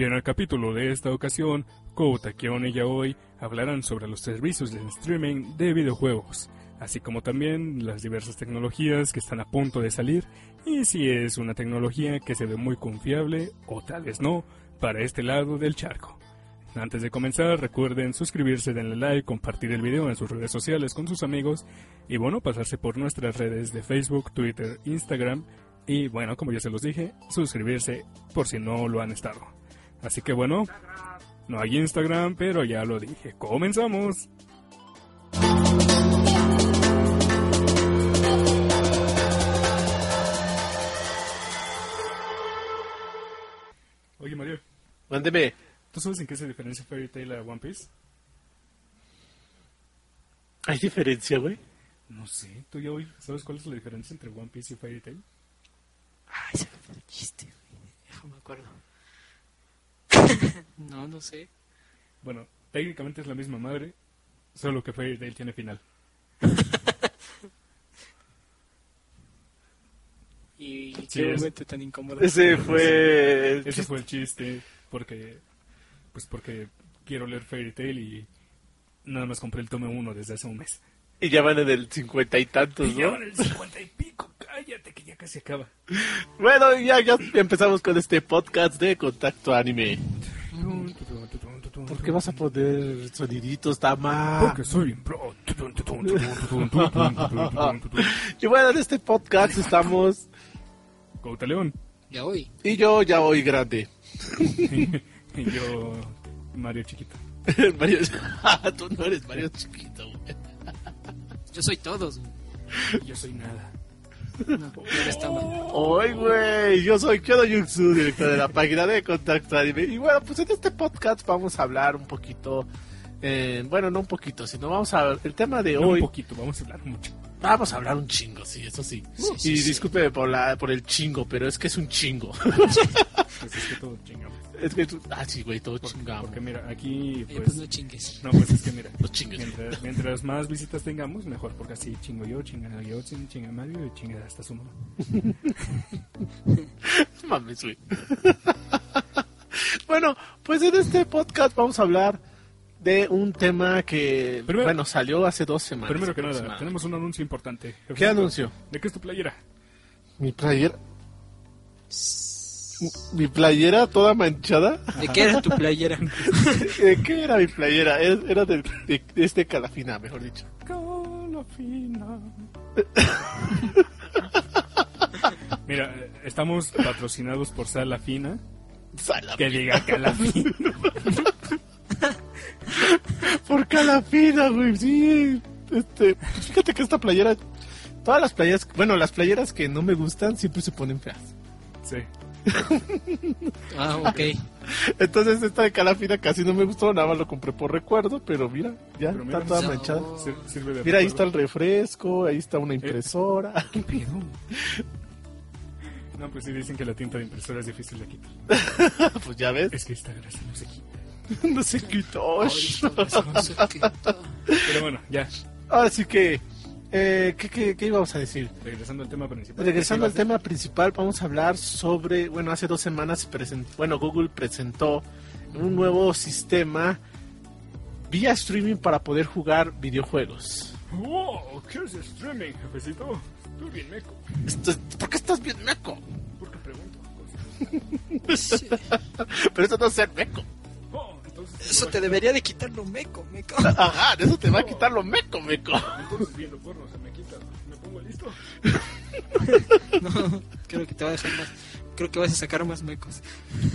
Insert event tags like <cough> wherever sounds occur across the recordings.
Y en el capítulo de esta ocasión, Kouta, Kion y Yaoi hablarán sobre los servicios de streaming de videojuegos, así como también las diversas tecnologías que están a punto de salir y si es una tecnología que se ve muy confiable o tal vez no para este lado del charco. Antes de comenzar, recuerden suscribirse, denle like, compartir el video en sus redes sociales con sus amigos y bueno, pasarse por nuestras redes de Facebook, Twitter, Instagram y bueno, como ya se los dije, suscribirse por si no lo han estado. Así que bueno, no hay Instagram, pero ya lo dije. ¡Comenzamos! Oye Mario, Mándeme. ¿tú sabes en qué se diferencia Fairy Tail a One Piece? ¿Hay diferencia, güey? No sé, tú ya hoy sabes cuál es la diferencia entre One Piece y Fairy Tail? Ay, se me fue el chiste, güey. Déjame acuerdo. <laughs> no, no sé. Bueno, técnicamente es la misma madre, solo que Fairy Tail tiene final. <laughs> Y Sí, qué es- momento tan incómodo. Ese fue... el Ese chiste. fue el chiste, porque pues porque quiero leer Fairy Tail y nada más compré el tome 1 desde hace un mes. Y ya van en el cincuenta y tantos, Y ya ¿no? van el 50 y pico, cállate que ya casi acaba. Bueno, ya, ya empezamos con este podcast de Contacto Anime. ¿Por qué vas a poner soniditos, Tama? Porque soy pro. <laughs> Y bueno, en este podcast estamos... Couta León. Ya hoy. Y yo ya voy grande. <laughs> Y yo, Mario chiquito. <laughs> Mario... Tú no eres Mario chiquito, güey. Yo soy todos. güey. Yo soy nada. No, tan mal. Hoy, güey, yo soy Kyodo Yuxu, director de la página de Contacto Anime. Y bueno, pues en este podcast vamos a hablar un poquito, eh, bueno, no un poquito, sino vamos a el tema de No, un hoy. poquito, vamos a hablar mucho. Vamos a hablar un chingo, sí, eso sí. Sí, sí, y sí. disculpe por la por el chingo, pero es que es un chingo. <laughs> Pues es que todo chingamos. es que tú- ah, sí, güey, todo Porque, chingamos. porque mira, aquí Oye, pues... pues no chingues. No, pues es que mira, Los chingues. mientras, mientras más visitas tengamos, mejor, porque así chingo yo, chinga yo, chin- chinga Mario y chinga hasta su mamá. <laughs> Mames, güey. <laughs> bueno, pues en este podcast vamos a hablar de un tema que, Primero- bueno, salió hace dos semanas. Primero que nada, tenemos un anuncio importante. ¿Qué anuncio? ¿De qué es tu playera? Mi playera. Mi playera toda manchada. ¿De qué era tu playera? <laughs> ¿De qué era mi playera? Era de, de, de este calafina, mejor dicho. Calafina. Mira, estamos patrocinados por Sala Fina. Sala- Que diga Calafina. <laughs> Por calafina, güey, sí. Este, pues fíjate que esta playera, todas las playeras, bueno, las playeras que no me gustan siempre se ponen feas. Sí. <laughs> Ah, ok. Entonces esta de calafina casi no me gustó, nada más lo compré por recuerdo, pero mira, ya Pero mira, está toda manchada. Sir- Sirve de Mira, ahí está el refresco, ahí está una impresora. ¿Qué <laughs> pedo? No, pues sí dicen que la tinta de impresora es difícil de quitar. pues ya ves, Es que esta grasa no se quita. No se quitó. Pero bueno, ya. Así que, eh, ¿qué, qué, qué íbamos a decir? Regresando al tema principal. Regresando al ¿Qué ibas tema principal, vamos a hablar sobre, bueno, hace dos semanas, bueno, Google presentó un nuevo sistema vía streaming para poder jugar videojuegos. ¡Wow! ¿Qué es streaming, jefecito? Tú bien meco. Esto- ¿Por qué estás bien meco? ¿Por qué pregunto? Sí. <laughs> Pero esto no es ser meco. Entonces... Eso te debería de quitar lo meco, meco. <laughs> Ajá, de eso te va a quitar lo meco, meco. Entonces viendo porno se me quita. ¿Me pongo listo? <laughs> No, creo que te va a dejar más. Creo que vas a sacar más mecos.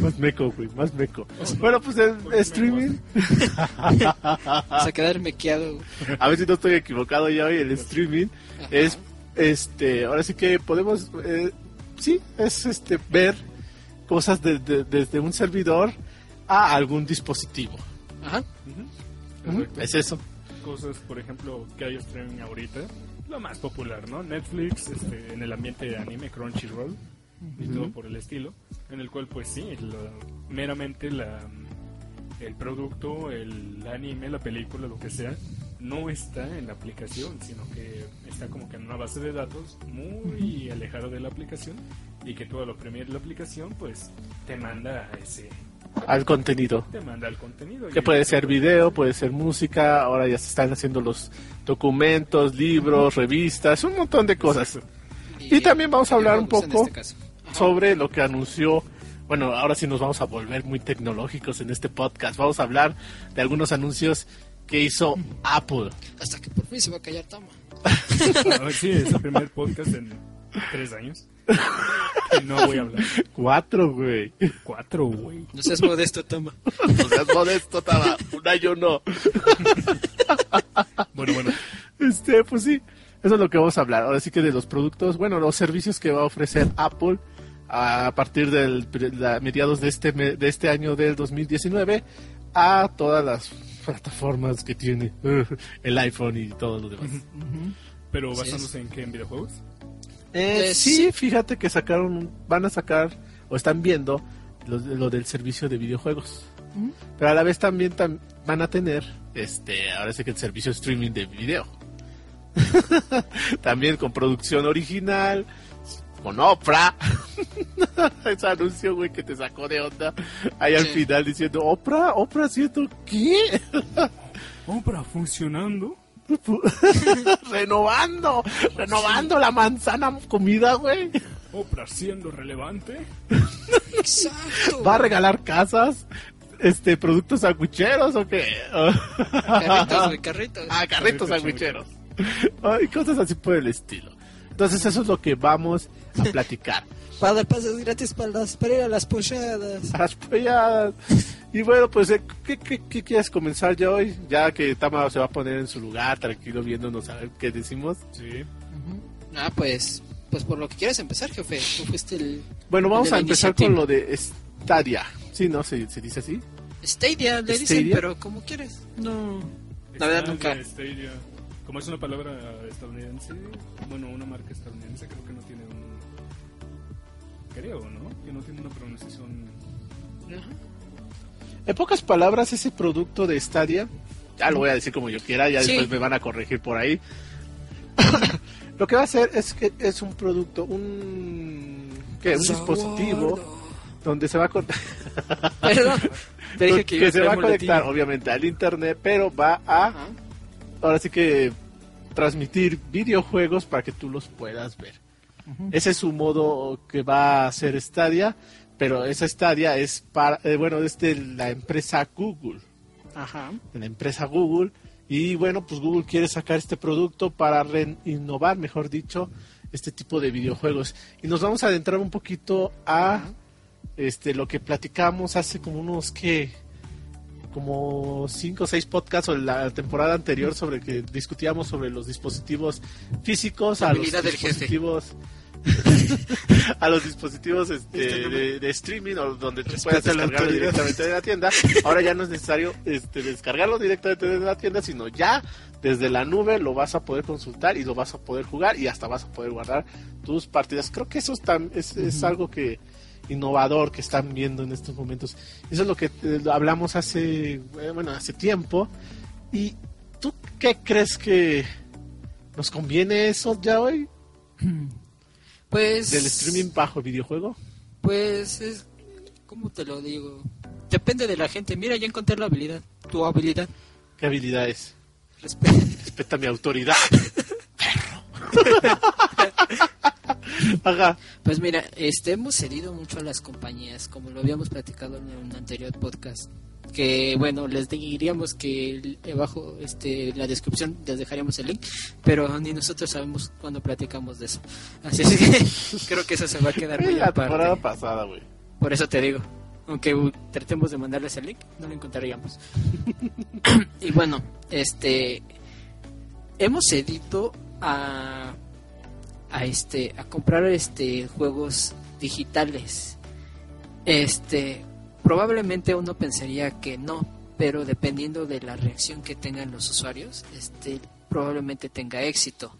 Más meco, güey, más meco. Bueno, pues el streaming, <laughs> Vas a quedar mequeado. a ver si no estoy equivocado ya hoy, el streaming Ajá. es, este, ahora sí que podemos, eh, sí, es este, ver cosas de- de- desde un servidor a algún dispositivo. Ajá. Es eso. Cosas, por ejemplo, que hay streaming ahorita. Lo más popular, ¿no? Netflix, este, en el ambiente de anime, Crunchyroll y todo por el estilo. En el cual, pues sí, lo- meramente la, el producto, el anime, la película, lo que sea, no está en la aplicación, sino que está como que en una base de datos muy alejado de la aplicación y que todo lo premier la aplicación, pues te manda a ese, al contenido. Te manda el contenido. Que puede ser video, puede ser música, ahora ya se están haciendo los documentos, libros, revistas, un montón de cosas. Y también vamos a hablar un poco este sobre lo que anunció. Bueno, ahora sí nos vamos a volver muy tecnológicos en este podcast. Vamos a hablar de algunos anuncios que hizo Apple. Hasta que por fin se va a callar Tama. <laughs> A ver, sí, es el primer podcast en tres años. No voy a hablar. Cuatro, güey. Cuatro, güey. No seas modesto, Tama. No seas modesto, Taba. Un año no. Bueno, bueno. Este, pues sí, eso es lo que vamos a hablar. Ahora sí que de los productos, bueno, los servicios que va a ofrecer Apple a partir del la- mediados de este de este año del 2019 a todas las plataformas que tiene <laughs> el iPhone y todo lo demás. Pero basándose en qué, en videojuegos. Eh, Pues sí, sí. fíjate que sacaron, van a sacar o están viendo lo, lo del servicio de videojuegos. Pero a la vez también tam- van a tener, este, ahora sí que el servicio de streaming de video. <laughs> también con producción original, con Oprah. <laughs> Ese anuncio, güey, que te sacó de onda. Ahí al final diciendo, Oprah, Oprah haciendo qué? <laughs> Oprah funcionando. <laughs> renovando, renovando la manzana comida, güey. Oprah siendo relevante. Exacto. ¿Va a regalar casas? Este, productos sandwicheros o qué? Carritos, güey, <laughs> carritos. ah, carritos sandwicheros. Ay, cosas así por el estilo. Entonces eso es lo que vamos a platicar. <laughs> Para dar pases gratis para, las, para ir a las pochadas. A las polladas. Y bueno, pues, eh, ¿qué, qué, qué quieres comenzar ya hoy? Ya que Tama se va a poner en su lugar, tranquilo, viéndonos a ver qué decimos. Sí. Ah, pues, pues por lo que quieras empezar, jefe. Tú fuiste el Bueno, vamos De la a empezar iniciativa. con lo de Stadia. Sí, ¿no? ¿Se, se dice así? Stadia, le dicen, Stadia. pero como quieres. No, la verdad nunca. Stadia, Stadia. Como es una palabra estadounidense, bueno, una marca estadounidense, creo que no tiene un. Creo, ¿no? Que no tiene una pronunciación. Ajá. En pocas palabras, ese producto de Stadia, ya lo voy a decir como yo quiera, ya Sí. después me van a corregir por ahí. <coughs> lo que va a hacer es que es un producto, un, ¿qué? un dispositivo donde se va a conectar, <laughs> Perdón. Te dije que, se va a conectar obviamente al internet, pero va a, Ajá. ahora sí que transmitir videojuegos para que tú los puedas ver. Ese es su modo que va a hacer Stadia, pero esa Stadia es para, eh, bueno, es de la empresa Google. Ajá. de la empresa Google. Y bueno, pues Google quiere sacar este producto para re- innovar, mejor dicho, este tipo de videojuegos. Y nos vamos a adentrar un poquito a este lo que platicamos hace como unos que como cinco o seis podcasts o la temporada anterior sobre que discutíamos sobre los dispositivos físicos a los dispositivos <laughs> a los dispositivos este, Este no me- de, de streaming o donde tú puedes descargarlo directamente de la tienda. Ahora ya no es necesario este, descargarlo directamente de la tienda, sino ya desde la nube lo vas a poder consultar y lo vas a poder jugar y hasta vas a poder guardar tus partidas. Creo que eso es, tan- es, es algo que innovador que están viendo en estos momentos. Eso es lo que eh, hablamos hace eh, bueno hace tiempo. ¿Y tú qué crees que nos conviene eso ya hoy <clears throat> Pues. del streaming bajo videojuego? Pues es. ¿Cómo te lo digo? Depende de la gente. Mira, ya encontré la habilidad. Tu habilidad. ¿Qué habilidades? Respe- Respeta mi autoridad. <laughs> <laughs> <laughs> Ajá. Pues mira, este, hemos cedido mucho a las compañías, como lo habíamos platicado en un anterior podcast. Que bueno, les diríamos que debajo este, en la descripción les dejaríamos el link, pero ni nosotros sabemos cuándo platicamos de eso. Así es que <laughs> creo que eso se va a quedar muy la aparte. pasada, güey. Por eso te digo, aunque tratemos de mandarles el link, no lo encontraríamos. <laughs> y bueno, este hemos cedido a a este a comprar este juegos digitales. Este probablemente uno pensaría que no, pero dependiendo de la reacción que tengan los usuarios, este probablemente tenga éxito.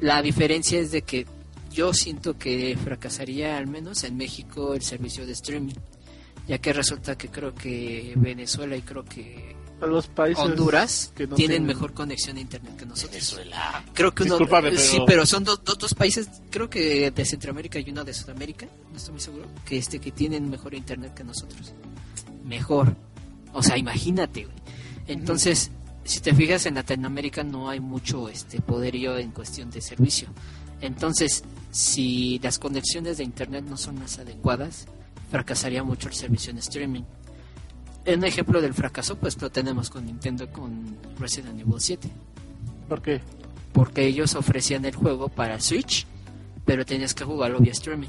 La diferencia es de que yo siento que fracasaría al menos en México el servicio de streaming, ya que resulta que creo que Venezuela y creo que a los países Honduras que no tienen tienen- mejor conexión a internet que nosotros. Venezuela. Creo que uno, Discúlpame, pero- sí, pero son dos, dos, dos países, creo que de Centroamérica y uno de Sudamérica, no estoy muy seguro, que este que tienen mejor internet que nosotros. Mejor. O sea, imagínate, güey. Entonces, si te fijas en Latinoamérica no hay mucho este poderío en cuestión de servicio. Entonces, si las conexiones de internet no son las adecuadas, fracasaría mucho el servicio en streaming. Un ejemplo del fracaso, pues lo tenemos con Nintendo con Resident Evil 7 ¿Por qué? porque ellos ofrecían el juego para Switch, pero tenías que jugarlo vía streaming.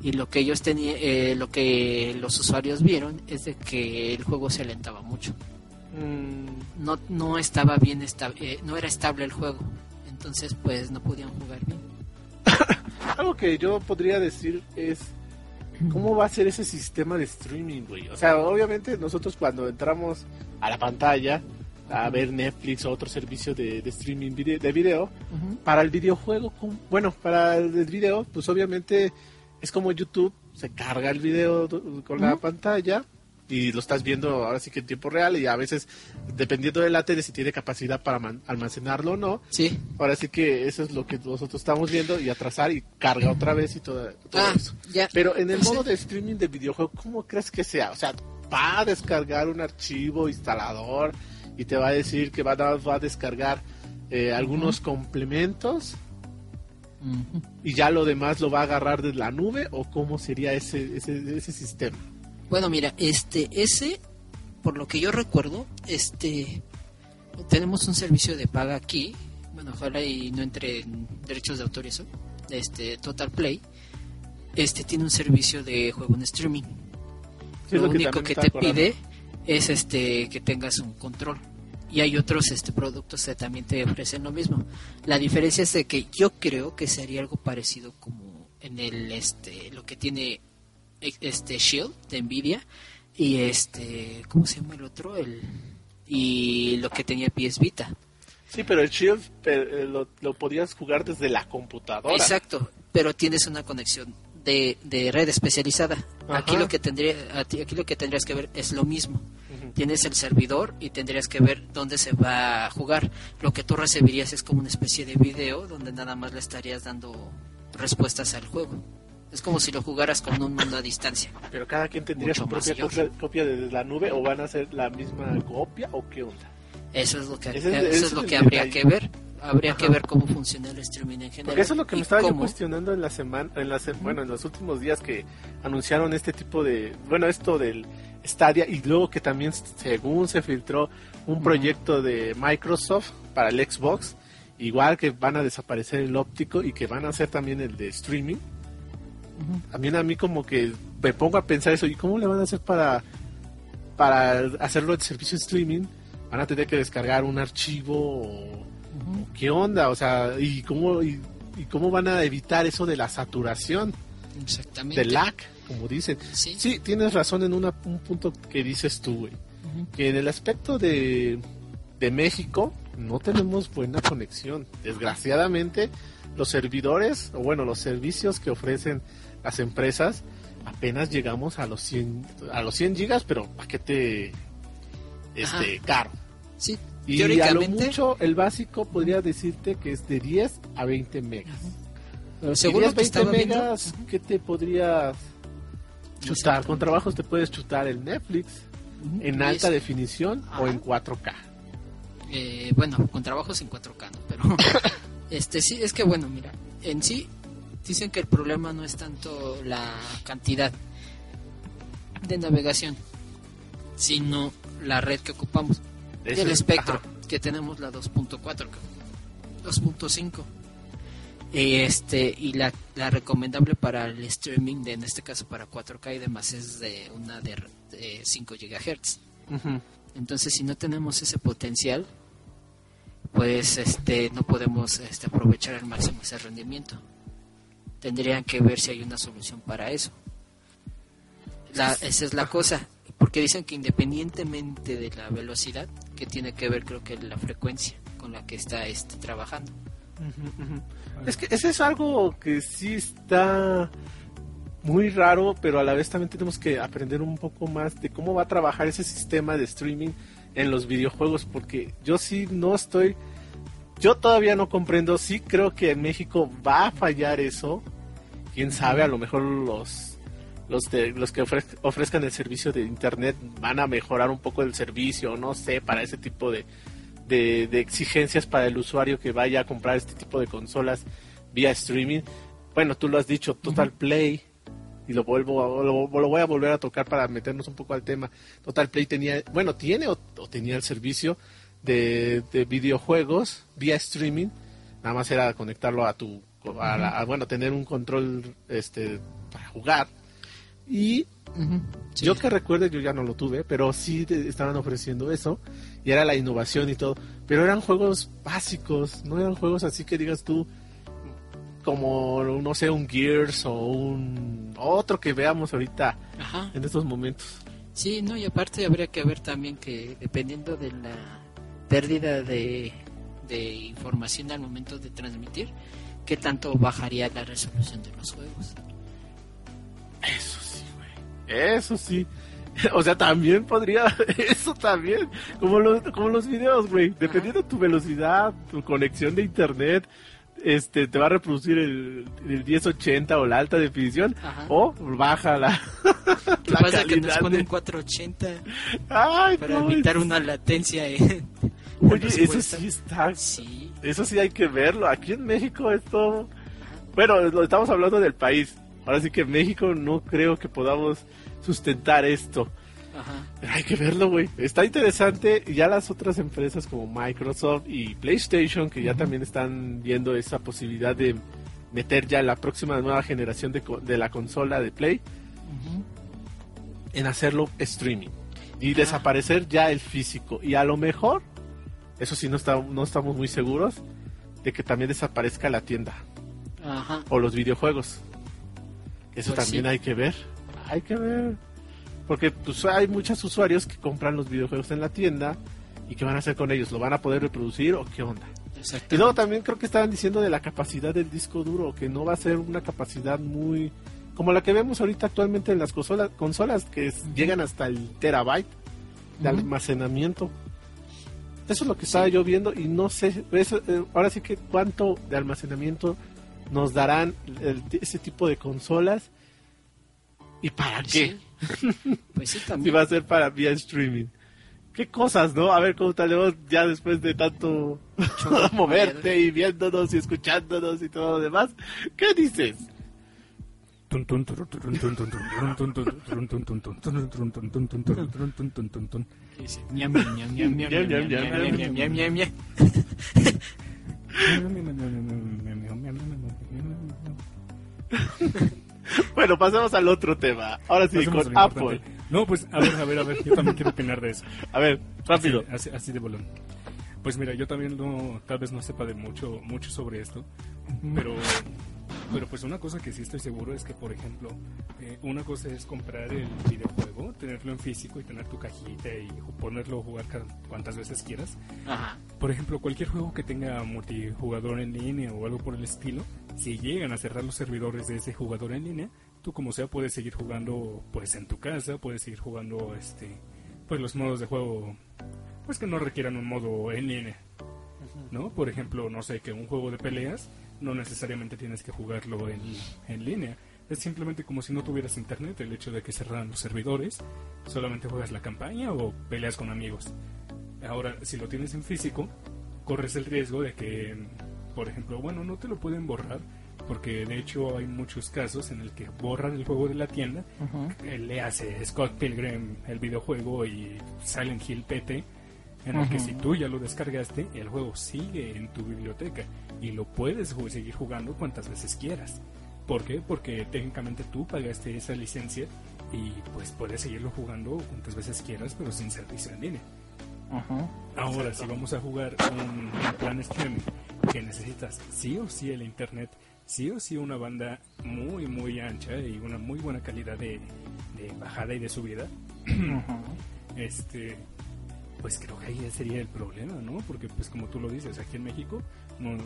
Y lo que ellos tenían, eh, lo que los usuarios vieron es de que el juego se alentaba mucho. Mm, No, no estaba bien esta- eh, no era estable el juego. Entonces, pues no podían jugar bien. <laughs> algo que yo podría decir es cómo va a ser ese sistema de streaming, güey. O sea, obviamente nosotros cuando entramos a la pantalla a ver Netflix o otro servicio de, de streaming de video, para el videojuego, bueno, para el video, pues obviamente es como YouTube, se carga el video con la pantalla y lo estás viendo ahora sí que en tiempo real y a veces dependiendo de la tele si tiene capacidad para almacenarlo o no, Sí. ahora sí que eso es lo que nosotros estamos viendo y atrasar y carga otra vez y todo, todo Ah, eso. ya. Pero en el Sí. modo de streaming de videojuego, ¿cómo crees que sea? O sea, va a descargar un archivo instalador y te va a decir que va a, va a descargar eh, algunos complementos y ya lo demás lo va a agarrar de la nube o cómo sería ese, ese, ese sistema. Bueno, mira, este, ese, por lo que yo recuerdo, este, tenemos un servicio de paga aquí, bueno, ojalá y no entre en derechos de autor y eso, este, Total Play, este tiene un servicio de juego en streaming. Sí, lo, lo que único que te acordando. pide es este que tengas un control. Y hay otros este productos que también te ofrecen lo mismo. La diferencia es de que yo creo que sería algo parecido como en el este lo que tiene este Shield de Nvidia y este ¿cómo se llama el otro? El y lo que tenía PS Vita. Sí, pero el Shield eh, lo, lo podías jugar desde la computadora. Exacto, pero tienes una conexión de, de red especializada. Aquí lo que tendría aquí lo que tendrías que ver es lo mismo. Tienes el servidor y tendrías que ver dónde se va a jugar. Lo que tú recibirías es como una especie de video donde nada más le estarías dando respuestas al juego. Es como si lo jugaras con un mundo a distancia. Pero cada quien tendría Mucho su propia copia, copia de la nube o van a hacer la misma copia o qué onda. Eso es lo que, Ese eso ese es lo que habría detalle. que ver. Habría que ver cómo funciona el streaming en general. Porque eso es lo que me estaba yo cuestionando en la semana, en la se- bueno, en los últimos días que anunciaron este tipo de, bueno, esto del Stadia y luego que también según se filtró un proyecto de Microsoft para el Xbox, igual que van a desaparecer el óptico y que van a hacer también el de streaming. También a mí como que me pongo a pensar eso, ¿y cómo le van a hacer para para hacerlo de servicio de streaming? Van a tener que descargar un archivo o. ¿Qué onda? O sea, ¿y cómo, y, y cómo van a evitar eso de la saturación, Exactamente. del lag, como dicen? Sí. Sí, tienes razón en una- un punto que dices tú, güey. Que en el aspecto de, de México no tenemos buena conexión. Desgraciadamente, los servidores, o bueno, los servicios que ofrecen las empresas, apenas llegamos a los 100, a los 100 gigas, pero paquete este, caro. Sí, Y a lo mucho, el básico podría decirte que es de 10 a 20 megas. pero Y según 10, lo que 20 estaba viendo, megas, ¿qué te podrías chutar? Con trabajos te puedes chutar el Netflix en alta es- definición o en 4K. Eh, bueno, con trabajos en 4K, ¿no? Pero <coughs> este sí, es que bueno, mira, en sí dicen que el problema no es tanto la cantidad de navegación, sino la red que ocupamos, Ese el es- espectro, ajá. que tenemos la 2.4, que- 2.5. Y este y la, la recomendable para el streaming de en este caso para 4K y demás es de una de, de 5 GHz. Entonces, si no tenemos ese potencial, pues este no podemos este, aprovechar al máximo ese rendimiento. Tendrían que ver si hay una solución para eso. La- esa es la cosa, porque dicen que independientemente de la velocidad, que tiene que ver creo que la frecuencia con la que está este, trabajando. Es que ese es algo que sí está muy raro, pero a la vez también tenemos que aprender un poco más de cómo va a trabajar ese sistema de streaming en los videojuegos, porque yo sí no estoy, yo todavía no comprendo, sí creo que en México va a fallar eso, quién sabe, a lo mejor los los, de, los que ofrezcan el servicio de internet van a mejorar un poco el servicio, no sé, para ese tipo de, de, exigencias para el usuario que vaya a comprar este tipo de consolas vía streaming. Bueno, tú lo has dicho, Total Play, y lo vuelvo lo, voy a volver a tocar para meternos un poco al tema. Total Play tenía, bueno, tiene o, tenía el servicio de, de, videojuegos vía streaming. Nada más era conectarlo a tu, a, bueno, tener un control este para jugar. Y yo que recuerde, yo ya no lo tuve, pero sí estaban ofreciendo eso y era la innovación y todo. Pero eran juegos básicos, no eran juegos así que digas tú, como, no sé, un Gears o un otro que veamos ahorita en estos momentos. Sí, no, y aparte habría que ver también que dependiendo de la pérdida de, de información al momento de transmitir, qué tanto bajaría la resolución de los juegos. Eso sí, güey. Eso sí. <laughs> O sea, también podría, <laughs> eso también, como los, como los videos, güey, dependiendo de tu velocidad, tu conexión de internet, este, te va a reproducir el, el 1080 o la alta definición, o baja la, <laughs> ¿Qué pasa que nos ponen 480 Ay, para evitar una latencia Oye, eso sí está, sí. eso sí hay que verlo, aquí en México esto, bueno, lo estamos hablando del país, ahora sí que en México no creo que podamos sustentar esto. hay que verlo, güey. Está interesante. Ya las otras empresas como Microsoft y PlayStation, que ya también están viendo esa posibilidad de meter ya la próxima nueva generación de, de la consola de Play en hacerlo streaming y desaparecer ya el físico. Y a lo mejor, eso sí, no, está, no estamos muy seguros de que también desaparezca la tienda o los videojuegos. Eso pues también hay que ver hay que ver. Porque pues hay muchos usuarios que compran los videojuegos en la tienda y qué van a hacer con ellos, ¿lo van a poder reproducir o qué onda? Y luego también creo que estaban diciendo de la capacidad del disco duro, que no va a ser una capacidad muy como la que vemos ahorita actualmente en las consolas, consolas que llegan hasta el terabyte de almacenamiento. Eso es lo que estaba yo viendo y no sé, eh, ahora sí que cuánto de almacenamiento nos darán ese tipo de consolas ¿Y para qué? Pues sí, también. si va a ser para vía streaming. Qué cosas, ¿no? A ver cómo tal ya después de tanto moverte y viéndonos y escuchándonos y todo lo demás. ¿Qué dices? Bueno, pasemos al otro tema. Ahora sí, con Apple. No, pues a ver, a ver, a ver, yo también quiero opinar de eso. A ver, rápido. Así, de bolón. Pues mira, yo también no, tal vez no sepa de mucho, mucho sobre esto, pero pero pues una cosa que sí estoy seguro es que, por ejemplo, eh, una cosa es comprar el videojuego, tenerlo en físico y tener tu cajita y ponerlo a jugar cuantas veces quieras. Por ejemplo, cualquier juego que tenga multijugador en línea o algo por el estilo, si llegan a cerrar los servidores de ese jugador en línea, tú como sea puedes seguir jugando pues en tu casa, puedes seguir jugando este pues los modos de juego pues que no requieran un modo en línea. ¿No? Por ejemplo, no sé, que un juego de peleas no necesariamente tienes que jugarlo en, en línea. Es simplemente como si no tuvieras internet, el hecho de que cerraran los servidores, solamente juegas la campaña o peleas con amigos. Ahora, si lo tienes en físico, corres el riesgo de que, por ejemplo, bueno, no te lo pueden borrar, porque de hecho hay muchos casos en el que borran el juego de la tienda, le hace Scott Pilgrim el videojuego y Silent Hill PT, en el que si tú ya lo descargaste, el juego sigue en tu biblioteca y lo puedes seguir jugando cuantas veces quieras. ¿Por qué? Porque técnicamente tú pagaste esa licencia y pues puedes seguirlo jugando cuantas veces quieras, pero sin servicio en línea. Ahora, si vamos a jugar un, plan streaming que necesitas sí o sí el internet, sí o sí una banda muy, muy ancha y una muy buena calidad de, bajada y de subida, este pues creo que ahí sería el problema, ¿no? Porque pues como tú lo dices, aquí en México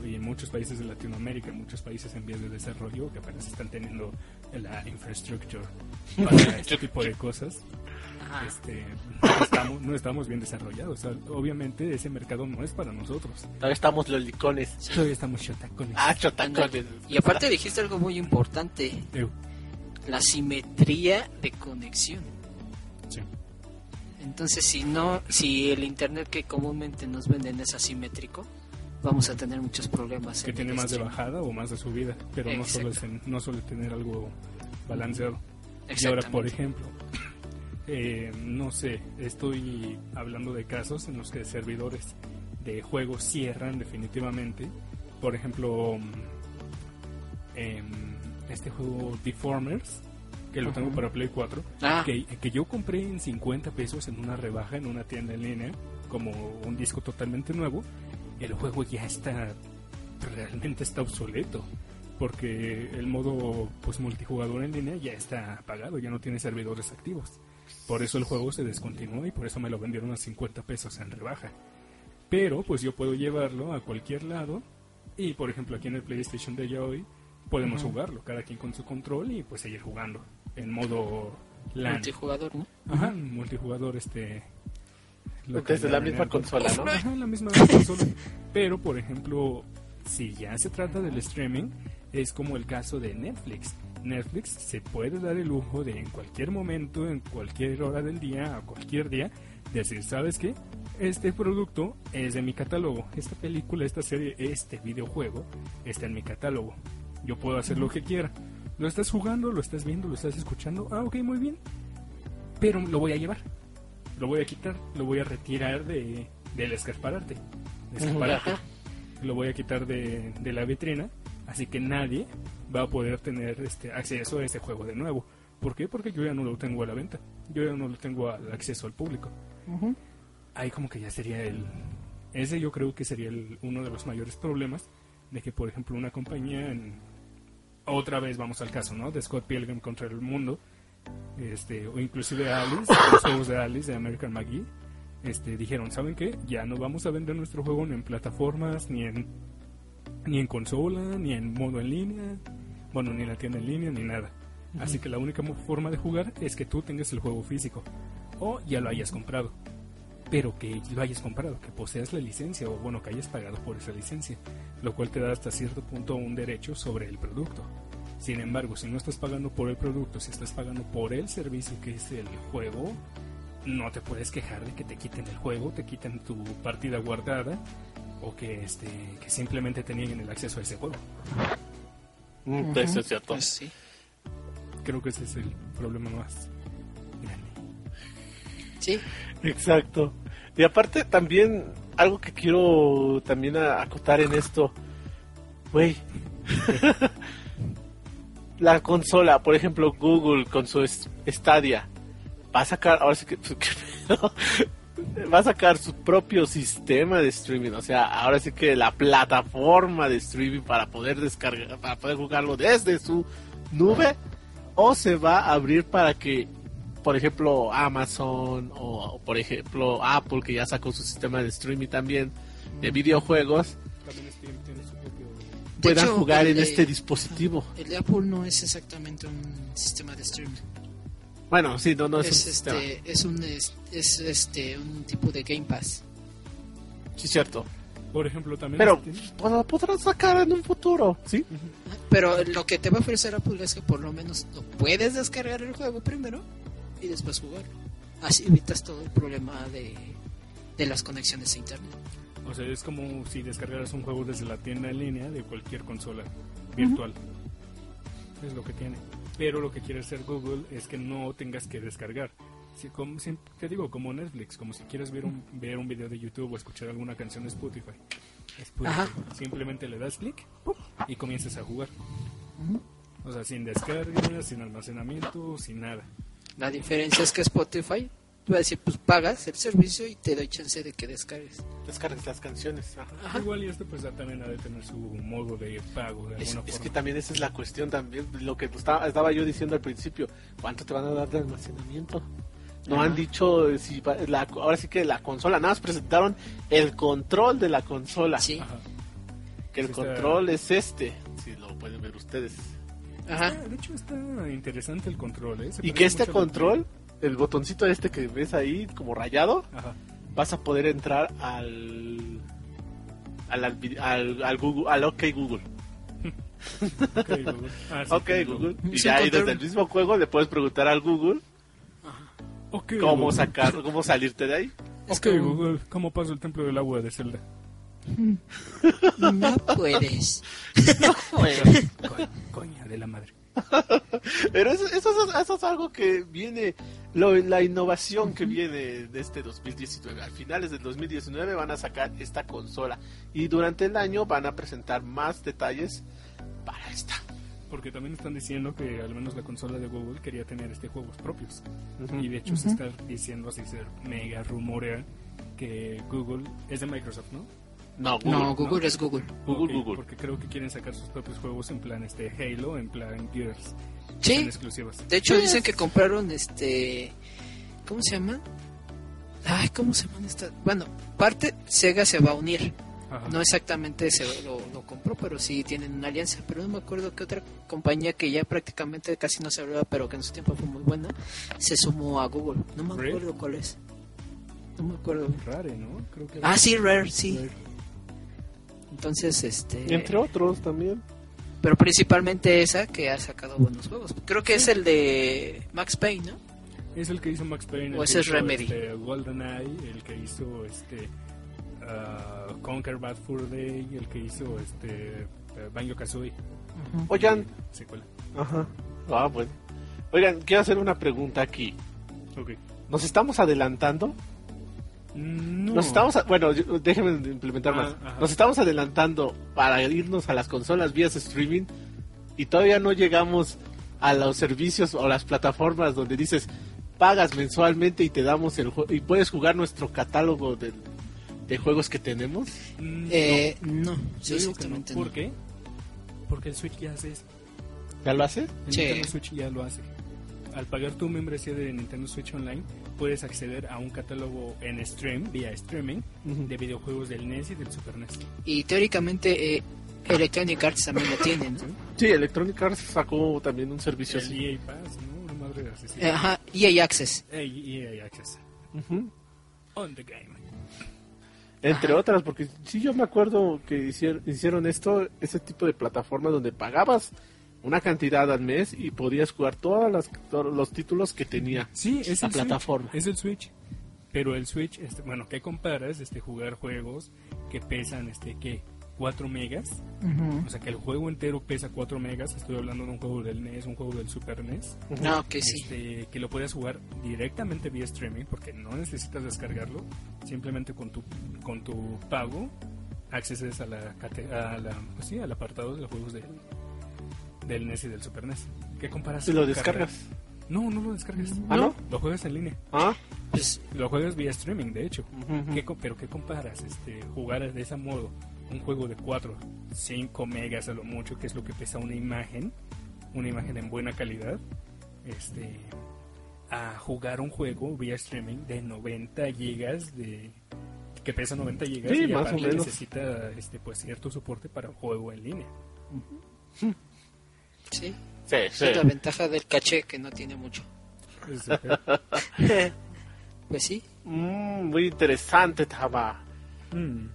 y en muchos países de Latinoamérica, muchos países en vías de desarrollo que apenas están teniendo la infraestructura para <laughs> este tipo de cosas, este, no, estamos, no estamos bien desarrollados. O sea, obviamente ese mercado no es para nosotros. Todavía estamos lolicones. Todavía estamos chotacones. Ah, chotacones. Y aparte dijiste algo muy importante, la simetría de conexión. sí. Entonces, si no, si el internet que comúnmente nos venden es asimétrico, vamos a tener muchos problemas. que en tiene más de bajada o más de subida, pero no suele, no tener algo balanceado. Y ahora, por ejemplo, <laughs> eh, no sé, estoy hablando de casos en los que servidores de juegos cierran definitivamente. Por ejemplo, mm, em, este juego Deformers, que lo tengo para Play 4, Ah, que, que yo compré en 50 pesos en una rebaja en una tienda en línea, como un disco totalmente nuevo, el juego ya está, realmente está obsoleto, porque el modo pues multijugador en línea ya está apagado, ya no tiene servidores activos. Por eso el juego se descontinuó y por eso me lo vendieron a 50 pesos en rebaja. Pero pues yo puedo llevarlo a cualquier lado y por ejemplo aquí en el PlayStation de ya hoy podemos jugarlo, cada quien con su control y pues seguir jugando en modo LAN. multijugador, ¿no? Ajá, multijugador este Desde la misma consola, ¿no? Ajá, la misma <laughs> consola. Pero por ejemplo, si ya se trata del streaming, es como el caso de Netflix. Netflix se puede dar el lujo de en cualquier momento, en cualquier hora del día, a cualquier día, decir, ¿sabes qué? Este producto es de mi catálogo. Esta película, esta serie, este videojuego está en mi catálogo. Yo puedo hacer lo que quiera. Lo estás jugando, lo estás viendo, lo estás escuchando. Ah, ok, muy bien. Pero lo voy a llevar. Lo voy a quitar. Lo voy a retirar de, del. Ajá. Lo voy a quitar de, de la vitrina. Así que nadie va a poder tener este acceso a ese juego de nuevo. ¿Por qué? Porque yo ya no lo tengo a la venta. Yo ya no lo tengo al acceso al público. Ahí como que ya sería el... Ese yo creo que sería el, uno de los mayores problemas de que, por ejemplo, una compañía... En, otra vez vamos al caso, ¿no? De Scott Pilgrim contra el mundo. Este, o inclusive Alice, <coughs> los juegos de Alice, de American McGee. Este, dijeron, ¿saben qué? Ya no vamos a vender nuestro juego ni en plataformas, ni en, ni en consola, ni en modo en línea. Bueno, ni en la tienda en línea, ni nada. Así que la única forma de jugar es que tú tengas el juego físico. O ya lo hayas comprado. Pero que lo hayas comprado, que poseas la licencia o bueno, que hayas pagado por esa licencia. Lo cual te da hasta cierto punto un derecho sobre el producto. Sin embargo, si no estás pagando por el producto, si estás pagando por el servicio que es el juego, no te puedes quejar de que te quiten el juego, te quiten tu partida guardada o que este que simplemente te nieguen el acceso a ese juego. Mm, Eso es cierto. Pues sí. Creo que ese es el problema más. Sí, Exacto. Y aparte también algo que quiero también acotar en esto, güey. <laughs> la consola, por ejemplo, Google con su Stadia va a sacar, ahora sí que <laughs> va a sacar su propio sistema de streaming, o sea, ahora sí que la plataforma de streaming para poder descargar, para poder jugarlo desde su nube o se va a abrir para que por ejemplo Amazon o por ejemplo Apple que ya sacó su sistema de streaming también de videojuegos También Steam tiene su propio De puedan hecho, jugar en de- este dispositivo. el de Apple no es exactamente un sistema de streaming. Bueno, sí, no, no es, es, un sistema. este, es un es, es, este un tipo de Game Pass. Sí, cierto. Por ejemplo, también Pero pues, lo podrán sacar en un futuro, ¿sí? Pero lo que te va a ofrecer Apple es que por lo menos lo puedes descargar el juego primero y después jugarlo. Así evitas todo el problema de, de las conexiones a internet. O sea, es como si descargaras un juego desde la tienda en línea de cualquier consola virtual. Es lo que tiene. Pero lo que quiere hacer Google es que no tengas que descargar. Si, como, si- te digo, como Netflix, como si quieres ver un, ver un video de YouTube o escuchar alguna canción de Spotify. Spotify. Ajá. Simplemente le das clic y comienzas a jugar. O sea, sin descarga, sin almacenamiento, sin nada. La diferencia es que Spotify, tú vas a decir, pues pagas el servicio y te doy chance de que descargues. Descargues las canciones. ajá. Ajá. Igual y esto pues también ha de tener su modo de pago de Es, alguna es forma. que también esa es la cuestión también, lo que estaba, estaba yo diciendo al principio, ¿cuánto te van a dar de almacenamiento? No Ajá. han dicho si va- la, ahora sí que la consola, nada más presentaron el control de la consola, Sí. Ajá. que el Sí está- control es este, si lo pueden ver ustedes. Ajá. Ah, de hecho está interesante el control, ¿eh? Se Y que este control el botoncito este que ves ahí como rayado, Ajá. vas a poder entrar al al, al, al, al Google, al OK Google. <laughs> Ok, Google. Ah, sí, Google. Y ya ahí desde el mismo juego le puedes preguntar al Google cómo Google. sacar, cómo salirte de ahí. Es Ok, como- Google, ¿cómo paso el templo del agua de Zelda? <laughs> No puedes. <laughs> Co- Coña de la madre. <laughs> Pero eso, eso, es- eso es algo que viene, lo- la innovación que viene de este 2019. Al finales del 2019 van a sacar esta consola y durante el año van a presentar más detalles para esta. Porque también están diciendo que al menos la consola de Google quería tener este juegos propios. Ujú. Y de hecho se está diciendo así, se mega rumorea que Google es de Microsoft, ¿no? No, Google. No, Google es Google. Google, Google. Porque creo que quieren sacar sus propios juegos en plan este Halo, en plan Gears. Sí, exclusivas. de hecho dicen que compraron este... ¿Cómo se llama? Ay, ¿cómo se llama esta? Bueno, parte Sega se va a unir. Ajá. No exactamente se lo, lo compró, pero sí tienen una alianza. Pero no me acuerdo qué otra compañía que ya prácticamente casi no se hablaba, pero que en su tiempo fue muy buena, se sumó a Google. No me acuerdo cuál es. No me acuerdo. Rare, ¿no? Creo que Ah, sí, Rare, sí. Rare. Entonces, este... Entre otros también. Pero principalmente esa que ha sacado buenos juegos. Creo que es el de Max Payne, ¿no? Es el que hizo Max Payne. O ese es Remedy. Este, GoldenEye, el que hizo este ah, Conquer Bad Fur Day, el que hizo este Banjo Kazooie. Oigan, Secuela. ajá. Ah, bueno. Oigan, quiero hacer una pregunta aquí. Ok. ¿Nos estamos adelantando? No. Nos estamos, a- bueno, yo- déjenme implementar Ah, más. ajá. Nos estamos adelantando para irnos a las consolas vía streaming y todavía no llegamos a los servicios o las plataformas donde dices pagas mensualmente y te damos el juego y puedes jugar nuestro catálogo de, de juegos que tenemos. Mm, Eh, no, no. sí, Yo digo que no. exactamente. ¿Por no. qué? Porque el Switch ya hace eso. ¿Ya lo hace? El Sí. Nintendo Switch ya lo hace. Al pagar tu membresía de Nintendo Switch Online, puedes acceder a un catálogo en stream, vía streaming, de videojuegos del NES y del Super NES. Y teóricamente eh, Electronic Arts también lo tiene, ¿no? Sí, Electronic Arts sacó también un servicio El así. EA Pass, ¿no? Una madre así. sí. Eh, Ajá, EA Access. EA Access. Ujú. On the game. Entre Ajá. otras, porque sí yo me acuerdo que hicieron, hicieron esto, ese tipo de plataformas donde pagabas una cantidad al mes y podías jugar todas las, todos los títulos que tenía. Sí, es La el plataforma. Switch. Es el Switch. Pero el Switch, este, bueno, ¿qué comparas? Este, jugar juegos que pesan, este, ¿qué? 4 megas. O sea, que el juego entero pesa 4 megas. Estoy hablando de un juego del NES, un juego del Super NES. Ah, ok, sí. Este, que lo puedes jugar directamente vía streaming porque no necesitas descargarlo. Simplemente con tu, con tu pago accedes a la, cate- a la pues sí, al apartado de juegos del, del NES y del Super NES. ¿Qué comparas? ¿Y lo descargas? No, no lo descargas. ¿Ah, no? Lo juegas en línea. Ah, Pues, Lo juegas vía streaming, de hecho. Ujú. ¿Qué co- pero ¿qué comparas? Este, jugar de ese modo un juego de 4, 5 megas a lo mucho, que es lo que pesa una imagen, una imagen en buena calidad, este, a jugar un juego vía streaming de 90 gigas de que pesa 90 gigas Sí, y más o menos. necesita este pues cierto soporte para un juego en línea. Sí. sí, es la ventaja del caché que no tiene mucho. <laughs> Pues sí. Mm, muy interesante, Tama. mm,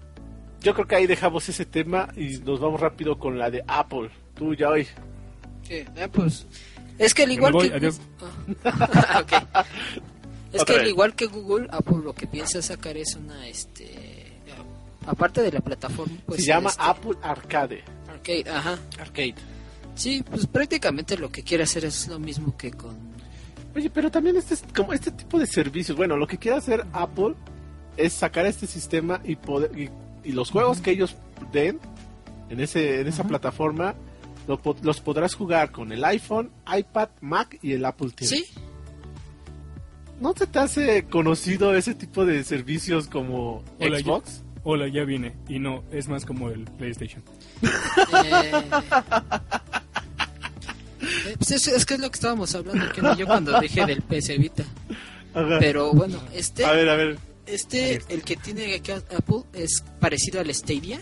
Yo creo que ahí dejamos ese tema y nos vamos rápido con la de Apple. Tú ya hoy. Sí, ah, pues. Es que al igual voy, que. adiós. Ah. <laughs> <laughs> Es Otra que al igual que Google, Apple lo que piensa sacar es una, este, aparte de la plataforma, pues Se llama este, Apple Arcade. Arcade, ajá. Arcade. Sí, pues prácticamente lo que quiere hacer es lo mismo que con, Oye, pero también este es como este tipo de servicios. Bueno, lo que quiere hacer Apple es sacar este sistema y poder y, y los juegos que ellos den en ese en esa plataforma lo los podrás jugar con el iPhone, iPad, Mac y el Apple TV. sí, ¿No se te hace conocido ese tipo de servicios como Hola, Xbox? Hola, ya vine. Y no, es más como el PlayStation. Eh, es, es que es lo que estábamos hablando y yo cuando dije del PS Vita. Ajá. Pero bueno, este, A ver, a ver. este, el que tiene aquí Apple es parecido al Stadia,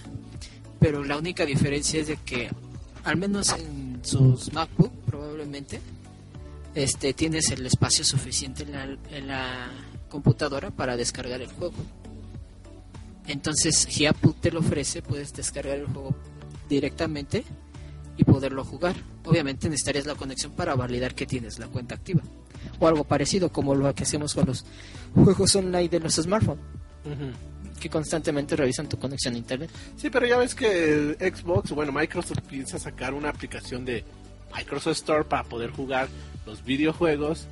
pero la única diferencia es de que, al menos en sus MacBook probablemente, este tienes el espacio suficiente en la, en la computadora para descargar el juego. Entonces, si Apple te lo ofrece, puedes descargar el juego directamente y poderlo jugar. Obviamente necesitarías la conexión para validar que tienes la cuenta activa. O algo parecido como lo que hacemos con los juegos online de los smartphones, que constantemente revisan tu conexión a internet. Sí, pero ya ves que el Xbox, bueno, Microsoft piensa sacar una aplicación de Microsoft Store para poder jugar los videojuegos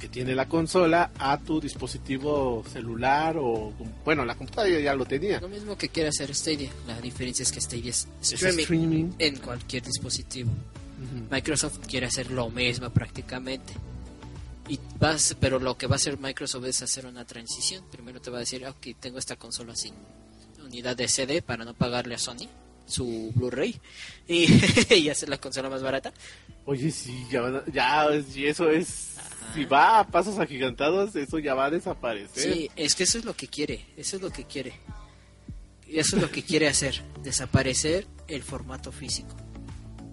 que tiene la consola a tu dispositivo celular o bueno la computadora ya lo tenía. Lo mismo que quiere hacer Stadia la diferencia es que Stadia es Es streaming, en cualquier dispositivo. Microsoft quiere hacer lo mismo prácticamente. Y vas pero lo que va a hacer Microsoft es hacer una transición. Primero te va a decir "Ah, ok tengo esta consola sin unidad de CD para no pagarle a Sony su Blu-ray y, <laughs> y hacer la consola más barata oye sí ya ya si eso es si va a pasos agigantados eso ya va a desaparecer Sí, es que eso es lo que quiere, eso es lo que quiere. Y eso es lo que quiere hacer, desaparecer el formato físico.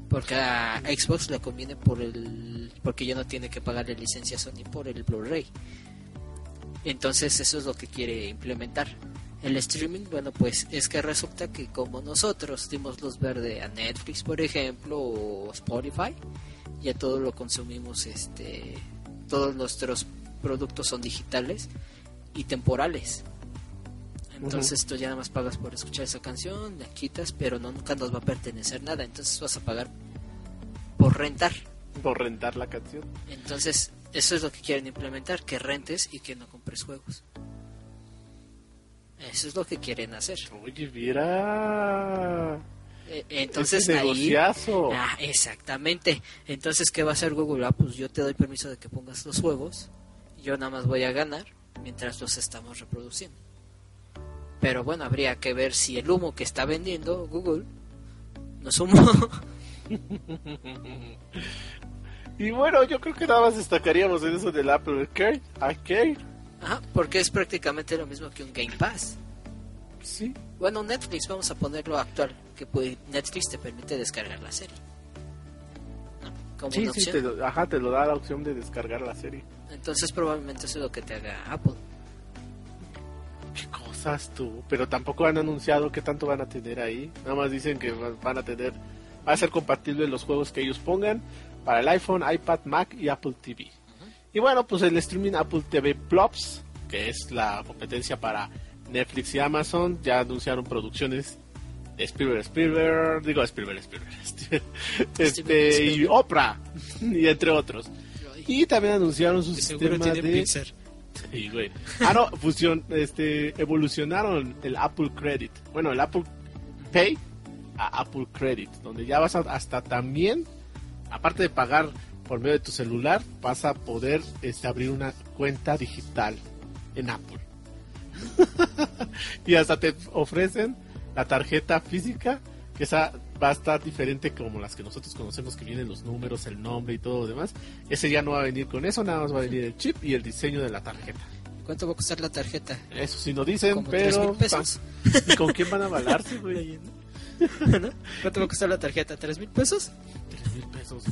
Porque a Xbox le conviene por el porque ya no tiene que pagarle licencia a Sony por el Blu-ray. Entonces eso es lo que quiere implementar. El streaming, bueno, pues es que resulta que como nosotros dimos luz verde a Netflix, por ejemplo, o Spotify, ya todo lo consumimos, este, todos nuestros productos son digitales y temporales. Entonces tú ya nada más pagas por escuchar esa canción, la quitas, pero no, nunca nos va a pertenecer nada. Entonces vas a pagar por rentar. por rentar la canción Entonces eso es lo que quieren implementar, que rentes y que no compres juegos. Eso es lo que quieren hacer. oye viera Eh, Entonces Ese ahí... negociazo. Ah, exactamente. Entonces, ¿qué va a hacer Google? Ah, pues yo te doy permiso de que pongas los juegos. Yo nada más voy a ganar mientras los estamos reproduciendo. Pero bueno, habría que ver si el humo que está vendiendo Google no es humo. y bueno yo creo que nada más destacaríamos en eso del Apple Arcade Ajá, porque es prácticamente lo mismo que un Game Pass. sí Bueno, Netflix, vamos a ponerlo actual, que puede- Netflix te permite descargar la serie. ¿No? Como sí una sí te lo, ajá te lo da la opción de descargar la serie Entonces probablemente eso es lo que te haga Apple. qué cosas tú pero tampoco han anunciado qué tanto van a tener ahí nada más dicen que va- van a tener va a ser compatible los juegos que ellos pongan para el iPhone iPad Mac y Apple TV y bueno pues el streaming Apple TV Plus que es la competencia para Netflix y Amazon ya anunciaron producciones de Spielberg Spielberg digo Spielberg Spielberg <laughs> este y Spielberg. Oprah <laughs> y entre otros y también anunciaron su sistema de Sí, güey. Ah, no, fusión, este, evolucionaron el Apple Credit. Bueno, el Apple Pay a Apple Credit, donde ya vas a, hasta también, aparte de pagar por medio de tu celular, vas a poder este, abrir una cuenta digital en Apple. <laughs> y hasta te ofrecen la tarjeta física, que esa va a estar diferente como las que nosotros conocemos, que vienen los números, el nombre y todo lo demás. Ese ya no va a venir con eso, nada más va a venir el chip y el diseño de la tarjeta. ¿Cuánto va a costar la tarjeta? Eso sí no dicen, Como pero... tres mil pesos. <laughs> ¿Y con quién van a güey? <laughs> ¿No? ¿Cuánto va a costar la tarjeta? ¿Tres mil pesos? Tres mil pesos.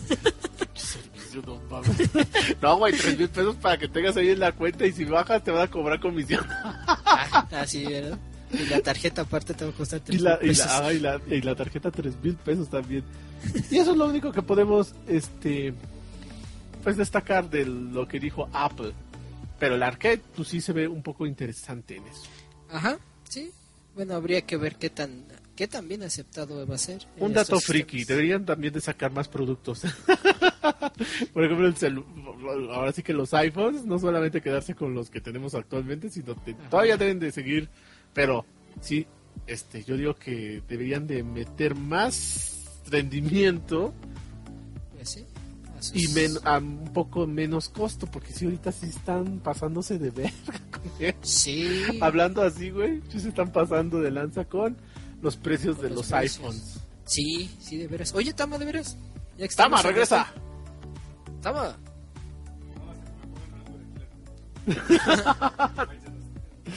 No mames. <laughs> No, güey, tres mil pesos para que tengas ahí en la cuenta y si bajas te van a cobrar comisión. Ah, así, ¿verdad? Y la tarjeta aparte te va a costar Y tres la, mil y, pesos. la, ah, y, la, y la tarjeta tres mil pesos también. Y eso es lo único que podemos, este, pues destacar de lo que dijo Apple. Pero el arcade, pues sí se ve un poco interesante en eso. Ajá, sí. Bueno, habría que ver qué tan qué tan bien aceptado va a ser. Un dato friki, sistemas. deberían también de sacar más productos. <laughs> <laughs> Por ejemplo, el celu- ahora sí que los iPhones, no solamente quedarse con los que tenemos actualmente, sino que todavía deben de seguir, pero sí, este, yo digo que deberían de meter más rendimiento Pues sí, y men- a un poco menos costo, porque si ahorita sí están pasándose de <laughs> verga con. Sí. Hablando así, güey, sí se están pasando de lanza con los precios de los, iPhones. Sí, sí, de veras. Oye, Tama, de veras. Ya que Tama, regresa. Tama. <laughs>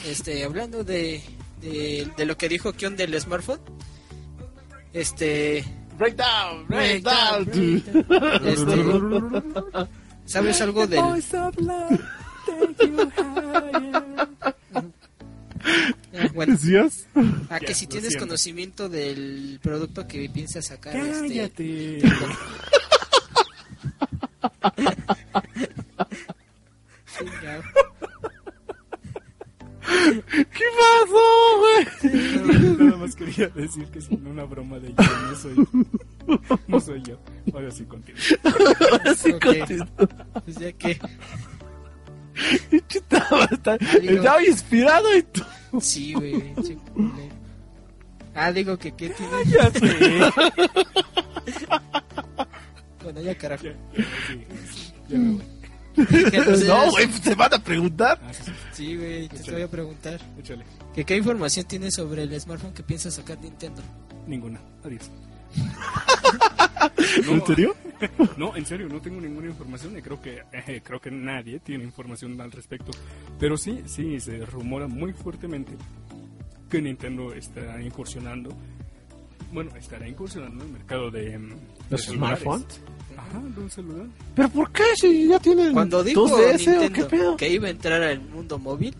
este, hablando de, de, de lo que dijo Kion del smartphone. Este. Breakdown, Breakdown, breakdown. Este, ¿Sabes algo del Ah, bueno, ¿Decías? a que Ya, si tienes siento. conocimiento del producto que piensas sacar este Cállate. Chinga. <laughs> ¿Qué pasó, güey? Nada más quería decir que sin una broma de yo no soy. No soy yo. Ahora sí contigo. Así Ok. continúa. Pues ya que <laughs> Estaba, estaba inspirado y tú. sí, güey. Ah, digo que qué tiene. Ya sé. <laughs> Bueno, ya carajo. Sí, ya me voy. Entonces, No, <laughs> güey, pues te van a preguntar. Ah, sí, güey, te voy a preguntar. échale. ¿Que ¿Qué información tienes sobre el smartphone que piensa sacar Nintendo? Ninguna. Adiós. <laughs> ¿En serio? <laughs> No, en serio, no tengo ninguna información y creo que eh, creo que nadie tiene información al respecto. Pero sí, sí, se rumora muy fuertemente que Nintendo está incursionando. Bueno, estará incursionando en el mercado de, mm, de ¿Los celulares. smartphones? Ajá, de un celular. ¿Pero por qué? Si ya tienen Cuando dijo 2DS o qué Nintendo pedo. que iba a entrar al mundo móvil,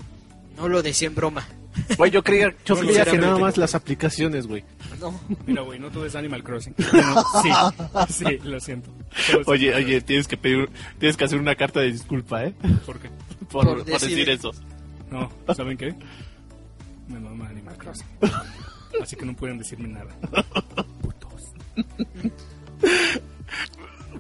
no lo decía en broma. Güey, yo creía, yo <laughs> No, creía que nada más las aplicaciones, güey. No. Mira, güey, no todo es Animal Crossing. Bueno, sí, <laughs> sí, lo siento. Oye, oye, tienes que pedir, tienes que hacer una carta de disculpa, ¿eh? ¿Por qué? <laughs> Por, Por por decir- decir eso. No, ¿saben qué? Me mama Animal Crossing. Así que no pueden decirme nada. Putos.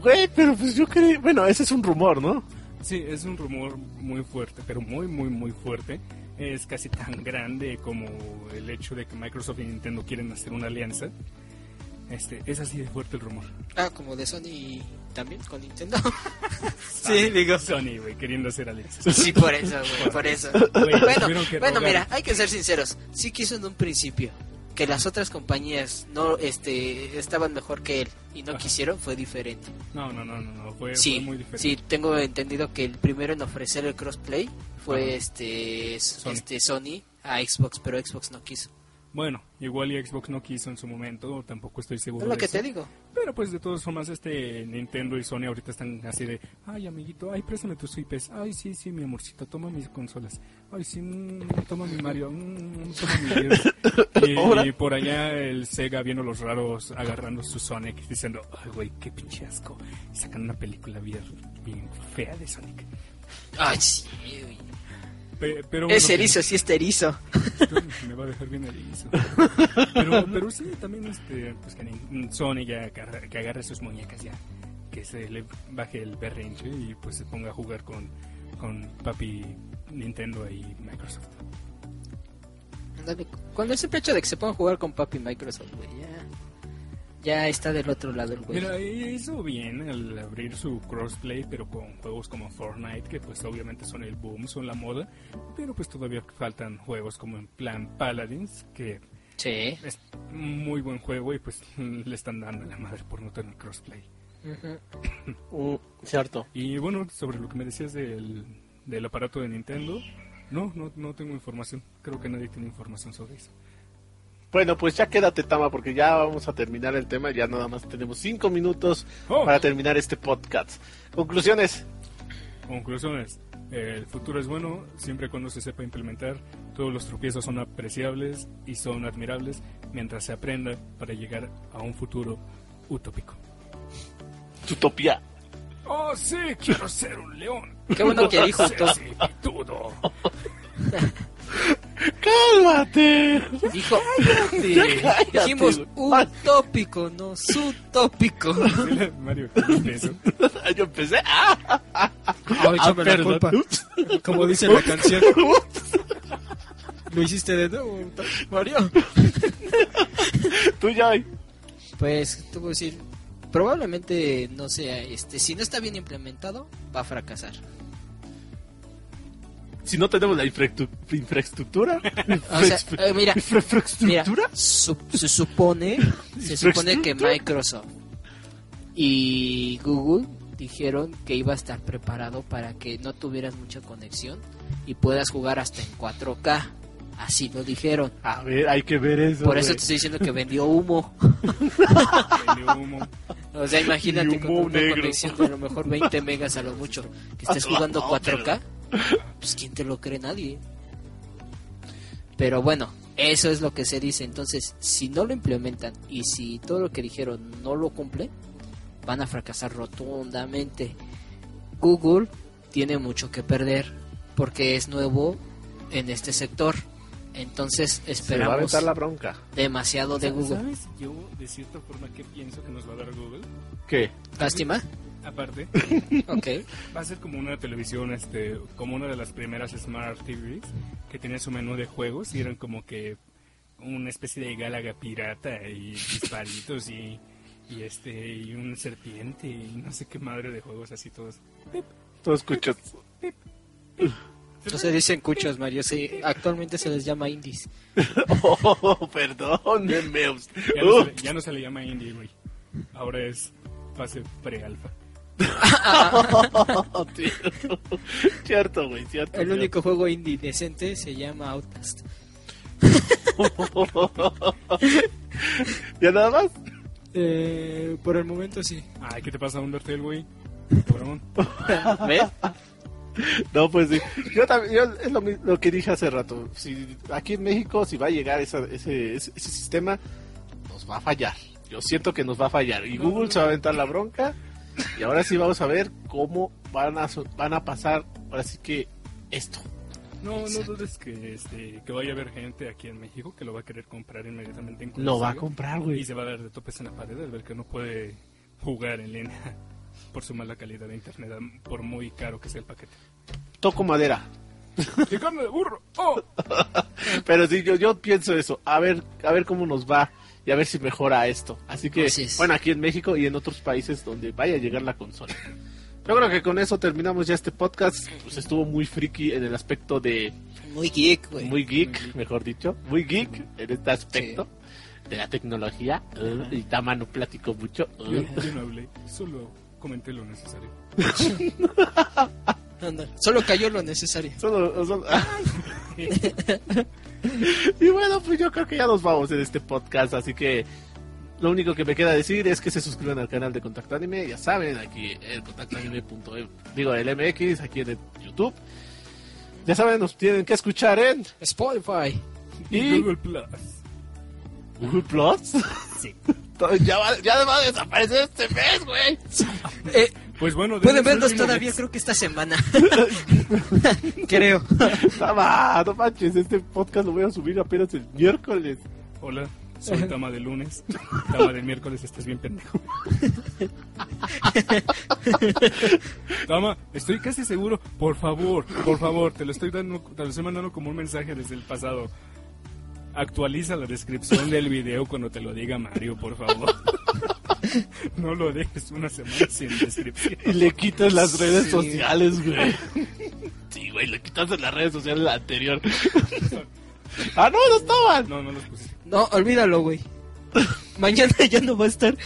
Güey, pero pues yo creí, bueno, ese es un rumor, ¿no? Sí, es un rumor muy fuerte, pero muy, muy, muy fuerte. Es casi tan grande como el hecho de que Microsoft y Nintendo quieren hacer una alianza. Este, es así de fuerte el rumor. Ah, como de Sony también con Nintendo. <laughs> sí, digo. Sony, güey, queriendo hacer alianzas. Sí, por eso, güey, por eso. Bueno, bueno, mira, hay que ser sinceros. Sí quiso en un principio que las otras compañías no este estaban mejor que él y no Ajá. quisieron, fue diferente. No, no, no, no, no, fue, Sí, fue muy diferente. sí, tengo entendido que el primero en ofrecer el crossplay fue Ajá. este Sony. este Sony a Xbox, pero Xbox no quiso. Bueno, igual y Xbox no quiso en su momento, tampoco estoy seguro. Es lo de que eso. te digo. Pero pues de todas formas, este Nintendo y Sony ahorita están así de, ay amiguito, ay préstame tus IPs, ay sí, sí, mi amorcito, toma mis consolas, ay sí, mm, toma mi Mario, mm, toma mi Gears". <laughs> Ahora. y, y por allá el Sega viendo los raros agarrando su Sonic diciendo, ay güey, qué pinche asco, y sacan una película bien, bien fea de Sonic. Ay, sí. Güey. Pe- pero Es erizo, sí está erizo. me va a dejar bien erizo. Pero, pero sí, también este, pues que Sony ya que agarre sus muñecas ya, que se le baje el berrinche y pues se ponga a jugar con, con papi Nintendo y Microsoft. Ándale, Con el simple hecho de que se puedan jugar con papi Microsoft, güey, ya, ya está del otro lado el güey. Mira, hizo bien al abrir su crossplay, pero con juegos como Fortnite, que pues obviamente son el boom, son la moda, pero pues todavía faltan juegos como en plan Paladins, que Sí. es muy buen juego y pues le están dando la madre por no tener crossplay. Ujú. <coughs> Mm, cierto. Y bueno, sobre lo que me decías del, del aparato de Nintendo, no, no, no tengo información. Creo que nadie tiene información sobre eso. Bueno, pues ya quédate, Tama, porque ya vamos a terminar el tema. Ya nada más tenemos cinco minutos Oh. para terminar este podcast. Conclusiones. Conclusiones. El futuro es bueno siempre y cuando se sepa implementar. Todos los tropiezos son apreciables y son admirables mientras se aprenda para llegar a un futuro utópico. Utopía. Oh, sí, quiero ser un león. Qué bueno que dijo todo. <laughs> ¡Cálmate! Dijo, cállate, dijimos güey. utópico, no sutópico. Mario, ¿qué es eso? Yo empecé. ¡Ah! Ay, échame la perdón. culpa. Como dice la canción. Lo hiciste de nuevo, Mario. Tú ya. Pues, te voy a decir, probablemente no sea, este, si no está bien implementado, va a fracasar. Si no tenemos la infraestru- infraestructura. <laughs> O sea, eh, mira, Mira, ¿Infraestructura? su- se supone, se supone que Microsoft y Google dijeron que iba a estar preparado para que no tuvieras mucha conexión y puedas jugar hasta en 4K Así lo dijeron. A ver, hay que ver eso. Por eso güey. te estoy diciendo que vendió humo. <laughs> Vendió humo. O sea, imagínate con una negro. conexión de a lo mejor 20 megas a lo mucho. Que estés jugando No, 4K. Pues quién te lo cree nadie. Pero bueno, eso es lo que se dice. Entonces, si no lo implementan y si todo lo que dijeron no lo cumple, van a fracasar rotundamente. Google tiene mucho que perder porque es nuevo en este sector. Entonces Se va a esperamos la bronca. demasiado de Google. ¿Sabes yo, de cierta forma, qué pienso que nos va a dar Google? ¿Qué? Lástima. Aparte, <laughs> Ok. va a ser como una televisión, este, como una de las primeras Smart TVs que tenía su menú de juegos y eran como que una especie de gálaga pirata y disparitos y, y este y un serpiente y no sé qué madre de juegos así todos. Tú escuchas. No se dicen cuchos, Mario. Sí, actualmente se les llama indies. <laughs> Oh, perdónenme. Ya no, se, le- ya no se le llama indie, güey. Ahora es fase pre-alfa. Cierto. <laughs> Cierto, güey, cierto. El único juego indie decente se llama Outlast. <laughs> ¿Ya nada más? Eh, por el momento sí. Ay, ¿qué te pasa, Undertale, güey? <laughs> ¿Ves? No, pues sí. Yo también, yo, es lo, lo que dije hace rato. Si aquí en México, si va a llegar esa- ese, ese, ese sistema, nos va a fallar. Yo siento que nos va a fallar. Y Google se va a aventar la bronca. Y ahora sí vamos a ver cómo van a, van a pasar, ahora sí que esto. No, no dudes que, este, que vaya a haber gente aquí en México que lo va a querer comprar inmediatamente en Lo va a comprar, Y güey. se va a dar de topes en la pared al ver que no puede jugar en línea <laughs> por su mala calidad de internet, por muy caro que sea el paquete. Toco madera. ¡Y de burro! ¡Oh! <laughs> Pero sí, yo, yo pienso eso. A ver, a ver cómo nos va y a ver si mejora esto. Así que, Así es. bueno, aquí en México y en otros países donde vaya a llegar la consola. Yo creo que con eso terminamos ya este podcast. Pues estuvo muy friki en el aspecto de Muy geek, güey. muy geek, mejor dicho, muy geek en este aspecto de la tecnología. Uh, y Tamano platicó mucho. uh. Yo, yo no hablé, solo comenté lo necesario. <laughs> Ándale. Solo cayó lo necesario. Solo- solo- <laughs> <laughs> <laughs> y bueno, pues yo creo que ya nos vamos en este podcast, así que lo único que me queda decir es que se suscriban al canal de Contacto Anime, ya saben, aquí el contactoanime.em, digo el MX, aquí en el YouTube. Ya saben, nos tienen que escuchar en Spotify. y Google Plus. Google Plus. Sí. <laughs> ya, va, ya va a desaparecer este mes, güey. Eh, Pues bueno, pueden último todavía, creo que esta semana. <laughs> creo. No, ma, no manches, este podcast lo voy a subir apenas el miércoles. Hola, soy Tama de lunes. Tama del miércoles, estás bien pendejo. Tama, estoy casi seguro. Por favor, por favor, te lo estoy dando, te lo estoy mandando como un mensaje desde el pasado. Actualiza la descripción del video cuando te lo diga Mario, por favor. <laughs> No lo dejes una semana sin descripción. Y le quitas las redes Sí. sociales, güey. Sí, güey, le quitas las redes sociales la anterior. ah, no, no estaban. No, no los puse. No, olvídalo, güey. Mañana ya no va a estar.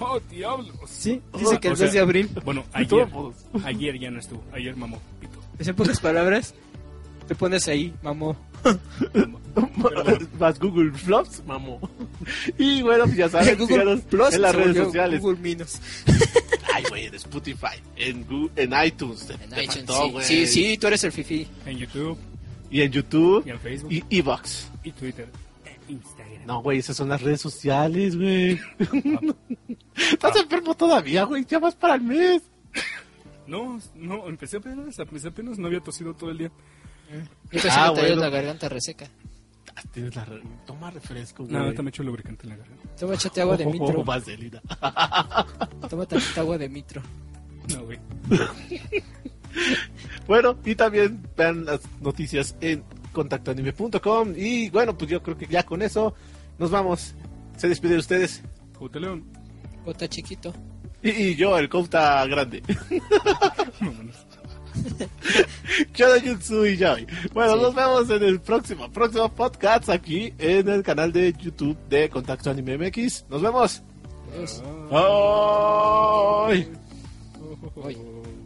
¡Oh, diablos! Sí, dice que el O sea, 2 de abril. Bueno, ayer, ayer ya no estuvo. Ayer mamó, pito. En pocas palabras, te pones ahí, mamó. <laughs> Más Google Flops, mamó. <laughs> Y bueno, pues ya saben, <laughs> Google Plus en las redes sociales. Google Minus. Ay, güey, en Spotify, en, Gu- en iTunes. En te iTunes, faltó, sí. güey. sí, sí, tú eres el fifi. En YouTube Y en YouTube y en Facebook y Evox. y Twitter. Instagram. No, güey, esas son las redes sociales, güey. Estás enfermo todavía, güey. Ya vas para el mes. No, no, empecé apenas, empecé apenas, no había tosido todo el día. Yo Ah, bueno. la garganta reseca. Ah, Tienes la re- Toma refresco, güey. No, ahorita me echo lubricante en la garganta. Toma, échate agua de Oh, mitro. vaselina. <laughs> Toma agua de mitro. No, güey. <laughs> Bueno, y también vean las noticias en contactoanime.com. Y bueno, pues yo creo que ya con eso nos vamos. Se despide de ustedes. Jute León. Bota chiquito. Y, y yo, el Couta grande. <laughs> Vámonos. <laughs> Yo de Jutsu y Bueno, nos vemos en el próximo, próximo podcast aquí en el canal de YouTube de Contacto Anime MX. Nos vemos. Bye. Bye. Bye.